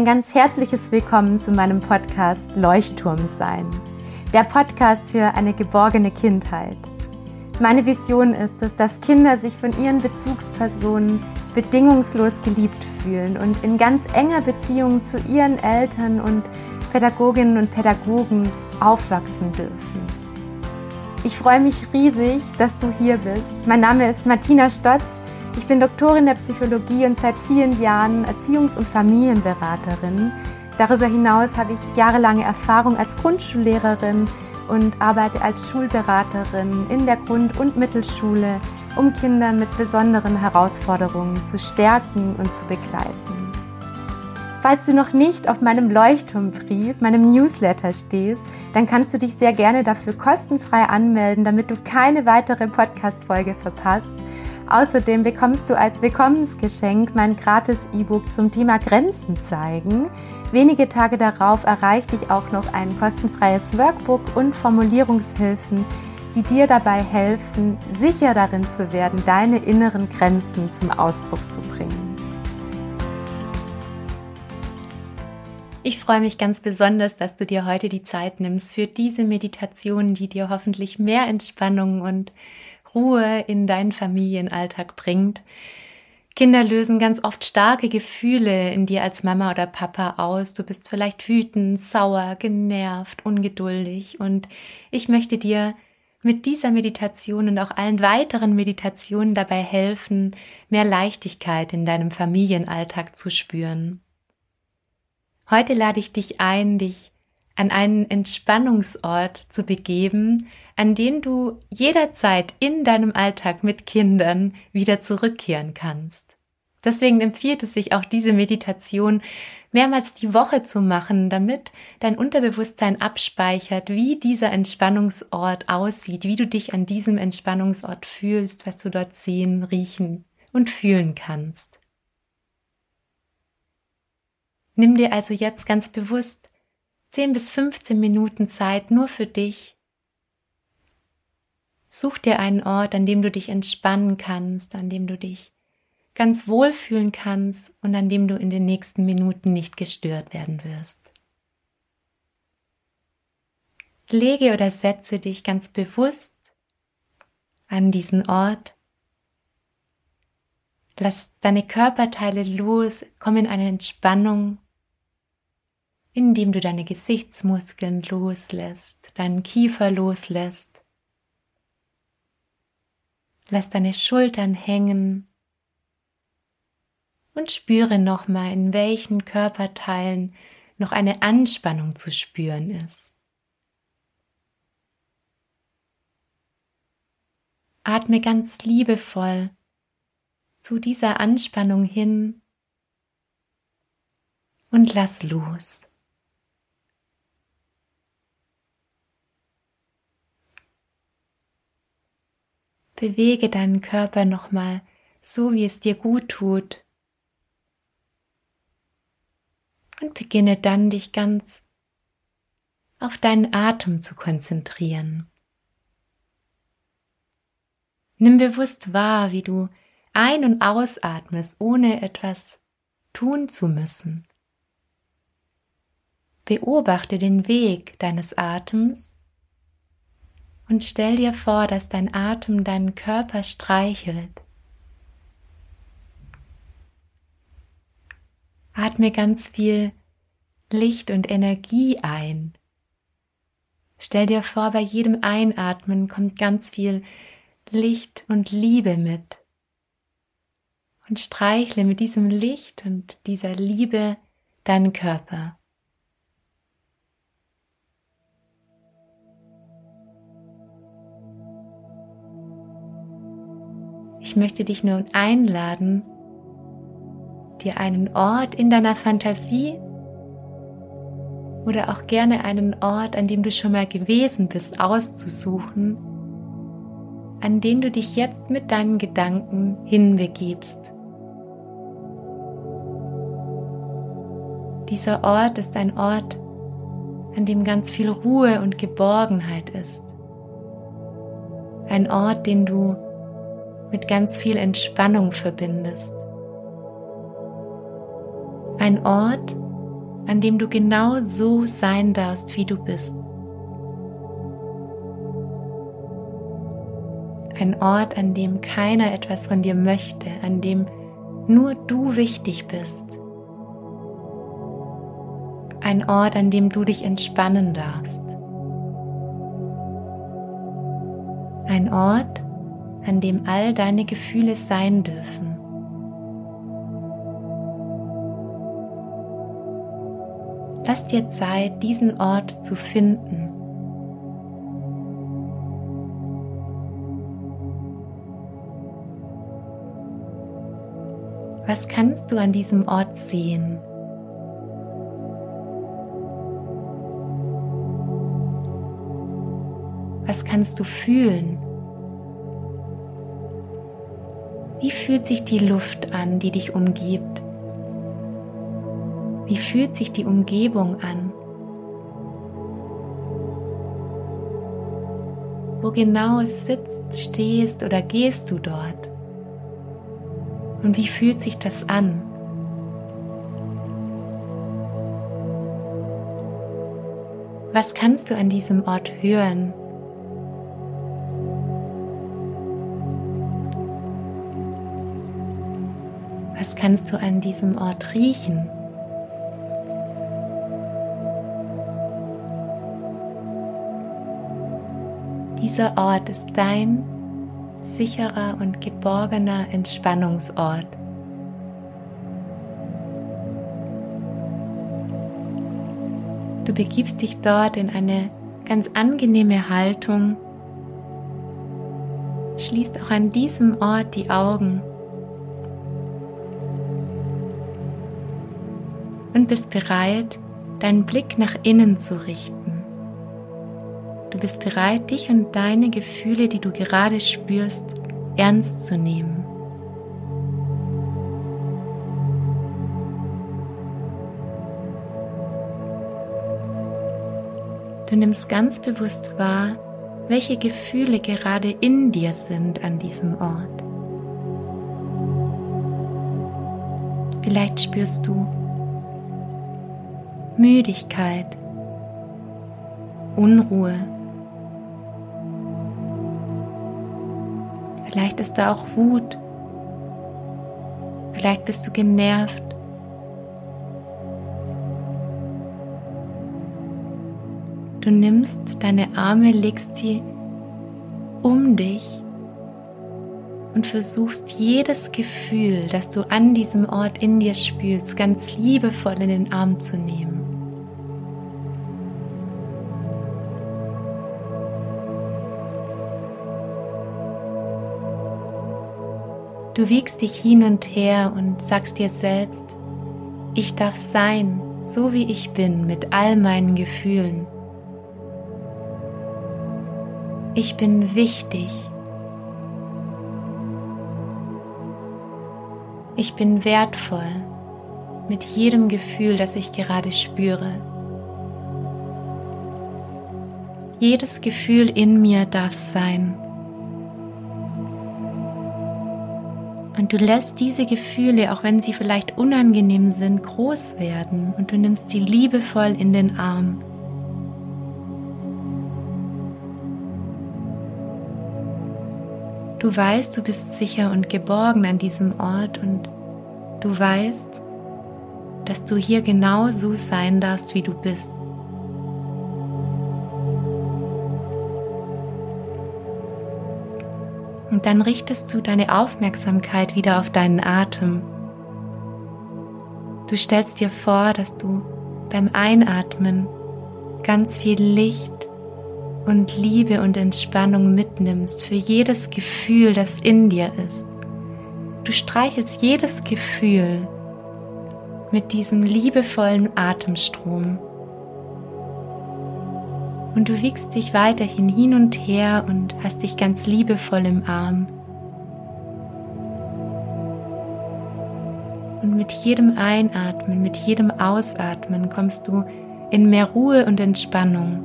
ein ganz herzliches Willkommen zu meinem Podcast Leuchtturm sein. Der Podcast für eine geborgene Kindheit. Meine Vision ist es, dass Kinder sich von ihren Bezugspersonen bedingungslos geliebt fühlen und in ganz enger Beziehung zu ihren Eltern und Pädagoginnen und Pädagogen aufwachsen dürfen. Ich freue mich riesig, dass du hier bist. Mein Name ist Martina Stotz ich bin Doktorin der Psychologie und seit vielen Jahren Erziehungs- und Familienberaterin. Darüber hinaus habe ich jahrelange Erfahrung als Grundschullehrerin und arbeite als Schulberaterin in der Grund- und Mittelschule, um Kinder mit besonderen Herausforderungen zu stärken und zu begleiten. Falls du noch nicht auf meinem Leuchtturmbrief, meinem Newsletter stehst, dann kannst du dich sehr gerne dafür kostenfrei anmelden, damit du keine weitere Podcast-Folge verpasst Außerdem bekommst du als Willkommensgeschenk mein gratis E-Book zum Thema Grenzen zeigen. Wenige Tage darauf erreicht dich auch noch ein kostenfreies Workbook und Formulierungshilfen, die dir dabei helfen, sicher darin zu werden, deine inneren Grenzen zum Ausdruck zu bringen. Ich freue mich ganz besonders, dass du dir heute die Zeit nimmst für diese Meditation, die dir hoffentlich mehr Entspannung und Ruhe in deinen Familienalltag bringt. Kinder lösen ganz oft starke Gefühle in dir als Mama oder Papa aus. Du bist vielleicht wütend, sauer, genervt, ungeduldig. Und ich möchte dir mit dieser Meditation und auch allen weiteren Meditationen dabei helfen, mehr Leichtigkeit in deinem Familienalltag zu spüren. Heute lade ich dich ein, dich an einen Entspannungsort zu begeben, an den du jederzeit in deinem Alltag mit Kindern wieder zurückkehren kannst. Deswegen empfiehlt es sich auch diese Meditation mehrmals die Woche zu machen, damit dein Unterbewusstsein abspeichert, wie dieser Entspannungsort aussieht, wie du dich an diesem Entspannungsort fühlst, was du dort sehen, riechen und fühlen kannst. Nimm dir also jetzt ganz bewusst 10 bis 15 Minuten Zeit nur für dich, Such dir einen Ort, an dem du dich entspannen kannst, an dem du dich ganz wohlfühlen kannst und an dem du in den nächsten Minuten nicht gestört werden wirst. Lege oder setze dich ganz bewusst an diesen Ort. Lass deine Körperteile los, komm in eine Entspannung, indem du deine Gesichtsmuskeln loslässt, deinen Kiefer loslässt Lass deine Schultern hängen und spüre nochmal, in welchen Körperteilen noch eine Anspannung zu spüren ist. Atme ganz liebevoll zu dieser Anspannung hin und lass los. Bewege deinen Körper nochmal so, wie es dir gut tut. Und beginne dann dich ganz auf deinen Atem zu konzentrieren. Nimm bewusst wahr, wie du ein- und ausatmest, ohne etwas tun zu müssen. Beobachte den Weg deines Atems und stell dir vor, dass dein Atem deinen Körper streichelt. Atme ganz viel Licht und Energie ein. Stell dir vor, bei jedem Einatmen kommt ganz viel Licht und Liebe mit. Und streichle mit diesem Licht und dieser Liebe deinen Körper. Ich möchte dich nun einladen, dir einen Ort in deiner Fantasie oder auch gerne einen Ort, an dem du schon mal gewesen bist, auszusuchen, an den du dich jetzt mit deinen Gedanken hinbegibst. Dieser Ort ist ein Ort, an dem ganz viel Ruhe und Geborgenheit ist. Ein Ort, den du mit ganz viel Entspannung verbindest. Ein Ort, an dem du genau so sein darfst, wie du bist. Ein Ort, an dem keiner etwas von dir möchte, an dem nur du wichtig bist. Ein Ort, an dem du dich entspannen darfst. Ein Ort, an dem all deine Gefühle sein dürfen. Lass dir Zeit, diesen Ort zu finden. Was kannst du an diesem Ort sehen? Was kannst du fühlen? Wie fühlt sich die Luft an, die dich umgibt? Wie fühlt sich die Umgebung an? Wo genau sitzt, stehst oder gehst du dort? Und wie fühlt sich das an? Was kannst du an diesem Ort hören? Was kannst du an diesem Ort riechen? Dieser Ort ist dein sicherer und geborgener Entspannungsort. Du begibst dich dort in eine ganz angenehme Haltung, schließt auch an diesem Ort die Augen und bist bereit, deinen Blick nach innen zu richten. Du bist bereit, dich und deine Gefühle, die du gerade spürst, ernst zu nehmen. Du nimmst ganz bewusst wahr, welche Gefühle gerade in dir sind an diesem Ort. Vielleicht spürst du Müdigkeit, Unruhe, Vielleicht ist da auch Wut. Vielleicht bist du genervt. Du nimmst deine Arme, legst sie um dich und versuchst jedes Gefühl, das du an diesem Ort in dir spürst, ganz liebevoll in den Arm zu nehmen. Du wiegst dich hin und her und sagst dir selbst, ich darf sein, so wie ich bin, mit all meinen Gefühlen. Ich bin wichtig. Ich bin wertvoll mit jedem Gefühl, das ich gerade spüre. Jedes Gefühl in mir darf sein. Du lässt diese Gefühle, auch wenn sie vielleicht unangenehm sind, groß werden und du nimmst sie liebevoll in den Arm. Du weißt, du bist sicher und geborgen an diesem Ort und du weißt, dass du hier genau so sein darfst, wie du bist. Und dann richtest du deine Aufmerksamkeit wieder auf deinen Atem. Du stellst dir vor, dass du beim Einatmen ganz viel Licht und Liebe und Entspannung mitnimmst für jedes Gefühl, das in dir ist. Du streichelst jedes Gefühl mit diesem liebevollen Atemstrom. Und du wiegst dich weiterhin hin und her und hast dich ganz liebevoll im Arm. Und mit jedem Einatmen, mit jedem Ausatmen kommst du in mehr Ruhe und Entspannung.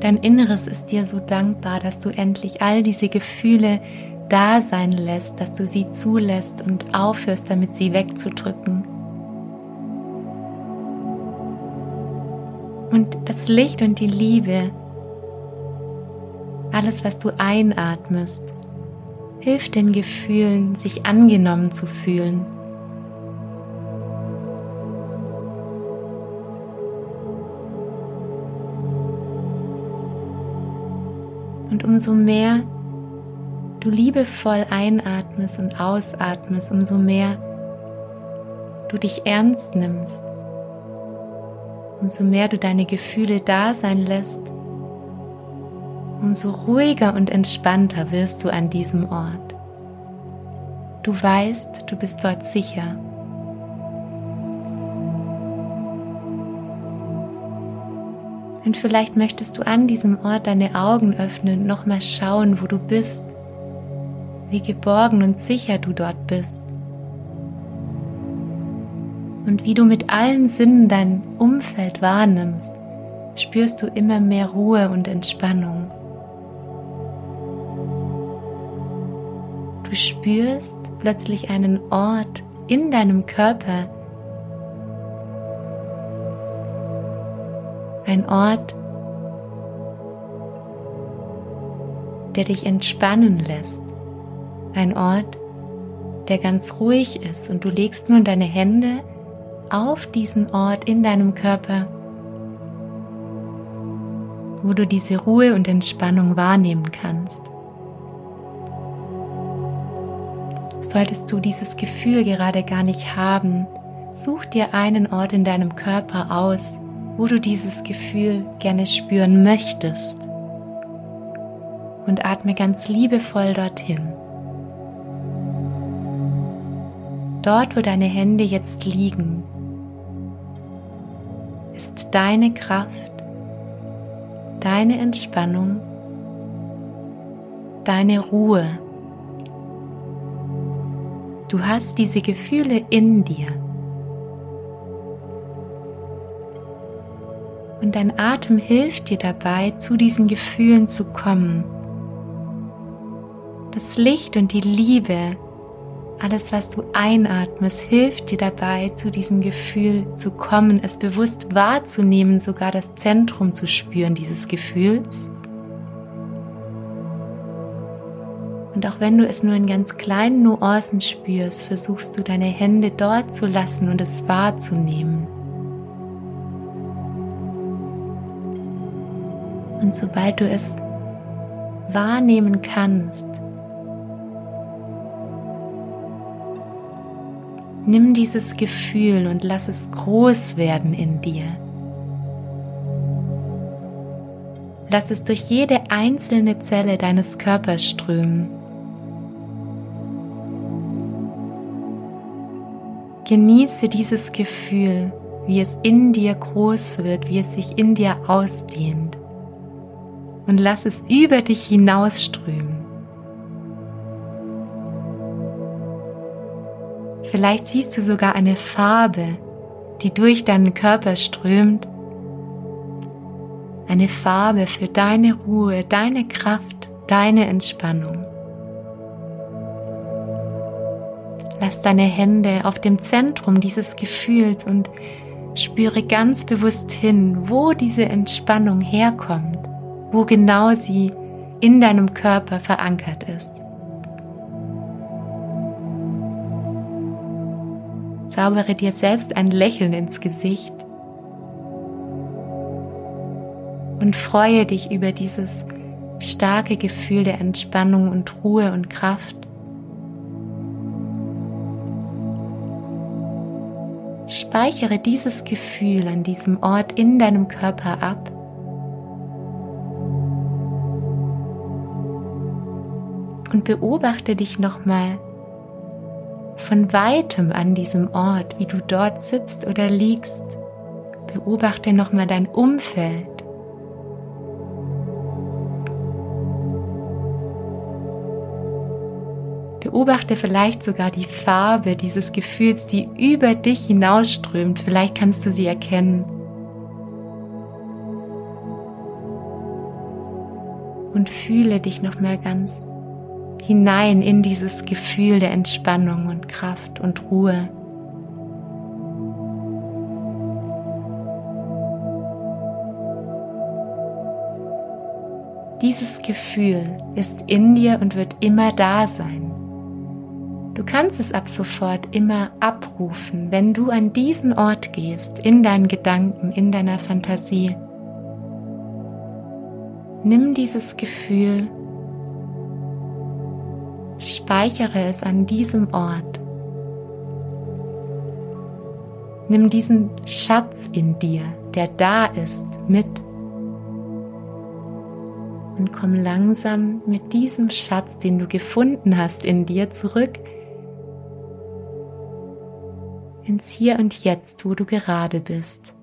Dein Inneres ist dir so dankbar, dass du endlich all diese Gefühle da sein lässt, dass du sie zulässt und aufhörst damit, sie wegzudrücken. Und das Licht und die Liebe, alles, was du einatmest, hilft den Gefühlen, sich angenommen zu fühlen. Und umso mehr du liebevoll einatmest und ausatmest, umso mehr du dich ernst nimmst, umso mehr du deine Gefühle da sein lässt, umso ruhiger und entspannter wirst du an diesem Ort. Du weißt, du bist dort sicher. Und vielleicht möchtest du an diesem Ort deine Augen öffnen nochmal schauen, wo du bist, wie geborgen und sicher du dort bist. Und wie du mit allen Sinnen dein Umfeld wahrnimmst, spürst du immer mehr Ruhe und Entspannung. Du spürst plötzlich einen Ort in deinem Körper, ein Ort, der dich entspannen lässt, ein Ort, der ganz ruhig ist und du legst nun deine Hände auf diesen Ort in deinem Körper, wo du diese Ruhe und Entspannung wahrnehmen kannst. Solltest du dieses Gefühl gerade gar nicht haben, such dir einen Ort in deinem Körper aus, wo du dieses Gefühl gerne spüren möchtest. Und atme ganz liebevoll dorthin. Dort, wo deine Hände jetzt liegen, deine Kraft, deine Entspannung, deine Ruhe. Du hast diese Gefühle in dir. Und dein Atem hilft dir dabei, zu diesen Gefühlen zu kommen. Das Licht und die Liebe, alles, was du einatmest, hilft dir dabei, zu diesem Gefühl zu kommen, es bewusst wahrzunehmen, sogar das Zentrum zu spüren dieses Gefühls. Und auch wenn du es nur in ganz kleinen Nuancen spürst, versuchst du deine Hände dort zu lassen und es wahrzunehmen. Und sobald du es wahrnehmen kannst, nimm dieses Gefühl und lass es groß werden in dir. Lass es durch jede einzelne Zelle deines Körpers strömen. Genieße dieses Gefühl, wie es in dir groß wird, wie es sich in dir ausdehnt und lass es über dich hinausströmen. Vielleicht siehst du sogar eine Farbe, die durch deinen Körper strömt. Eine Farbe für deine Ruhe, deine Kraft, deine Entspannung. Lass deine Hände auf dem Zentrum dieses Gefühls und spüre ganz bewusst hin, wo diese Entspannung herkommt wo genau sie in deinem Körper verankert Zaubere dir selbst ein Lächeln ins Gesicht und freue dich über dieses starke Gefühl der Entspannung und Ruhe und Kraft. Speichere dieses Gefühl an diesem Ort in deinem Körper ab und beobachte dich nochmal von weitem an diesem Ort, wie du dort sitzt oder liegst. Beobachte nochmal dein Umfeld. Beobachte vielleicht sogar die Farbe dieses Gefühls, die über dich hinausströmt. Vielleicht kannst du sie erkennen. Und fühle dich nochmal ganz hinein in dieses Gefühl der Entspannung und Kraft und Ruhe. Dieses Gefühl ist in dir und wird immer da sein. Du kannst es ab sofort immer abrufen, wenn du an diesen Ort gehst, in deinen Gedanken, in deiner Fantasie. Nimm dieses Gefühl, speichere es an diesem Ort. Nimm diesen Schatz in dir, der da ist, mit und komm langsam mit diesem Schatz, den du gefunden hast in dir, zurück ins Hier und Jetzt, wo du gerade bist.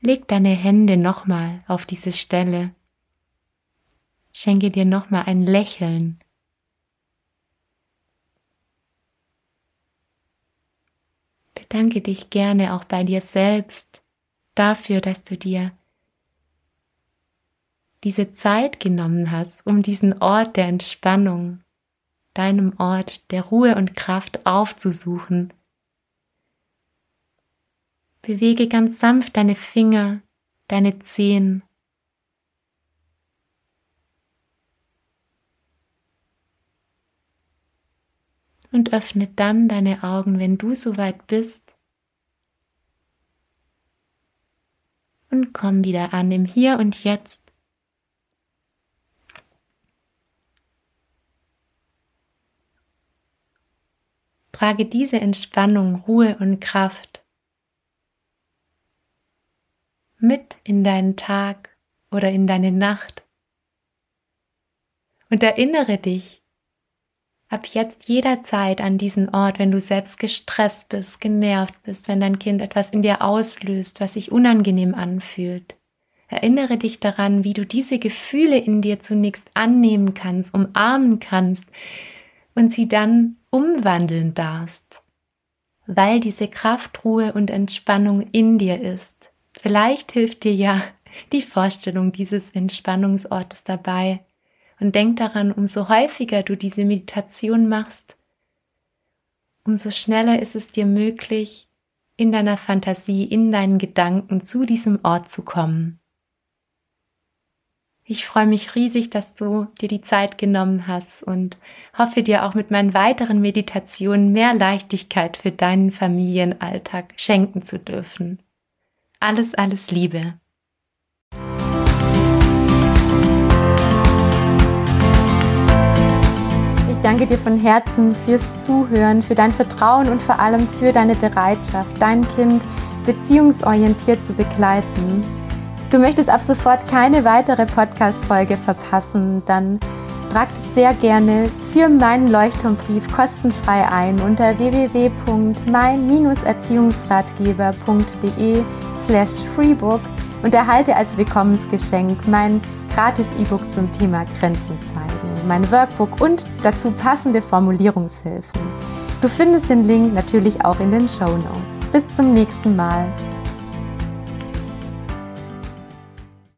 Leg deine Hände nochmal auf diese Stelle. Schenke dir nochmal ein Lächeln. Bedanke dich gerne auch bei dir selbst dafür, dass du dir diese Zeit genommen hast, um diesen Ort der Entspannung, deinem Ort der Ruhe und Kraft aufzusuchen. Bewege ganz sanft deine Finger, deine Zehen. Und öffne dann deine Augen, wenn du soweit bist, und komm wieder an im Hier und Jetzt. Trage diese Entspannung, Ruhe und Kraft mit in deinen Tag oder in deine Nacht und erinnere dich ab jetzt jederzeit an diesen Ort, wenn du selbst gestresst bist, genervt bist, wenn dein Kind etwas in dir auslöst, was sich unangenehm anfühlt. Erinnere dich daran, wie du diese Gefühle in dir zunächst annehmen kannst, umarmen kannst und sie dann umwandeln darfst, weil diese Kraft, Ruhe und Entspannung in dir ist. Vielleicht hilft dir ja die Vorstellung dieses Entspannungsortes dabei, und denk daran, umso häufiger du diese Meditation machst, umso schneller ist es dir möglich, in deiner Fantasie, in deinen Gedanken zu diesem Ort zu kommen. Ich freue mich riesig, dass du dir die Zeit genommen hast und hoffe dir auch mit meinen weiteren Meditationen mehr Leichtigkeit für deinen Familienalltag schenken zu dürfen. Alles, alles Liebe. Danke dir von Herzen fürs Zuhören, für dein Vertrauen und vor allem für deine Bereitschaft, dein Kind beziehungsorientiert zu begleiten. Du möchtest ab sofort keine weitere Podcast-Folge verpassen, dann trag dich sehr gerne für meinen Leuchtturmbrief kostenfrei ein unter www.mein-erziehungsratgeber.de slash freebook und erhalte als Willkommensgeschenk mein gratis E-Book zum Thema Grenzen zeigen mein Workbook und dazu passende Formulierungshilfen. Du findest den Link natürlich auch in den Show Notes. Bis zum nächsten Mal.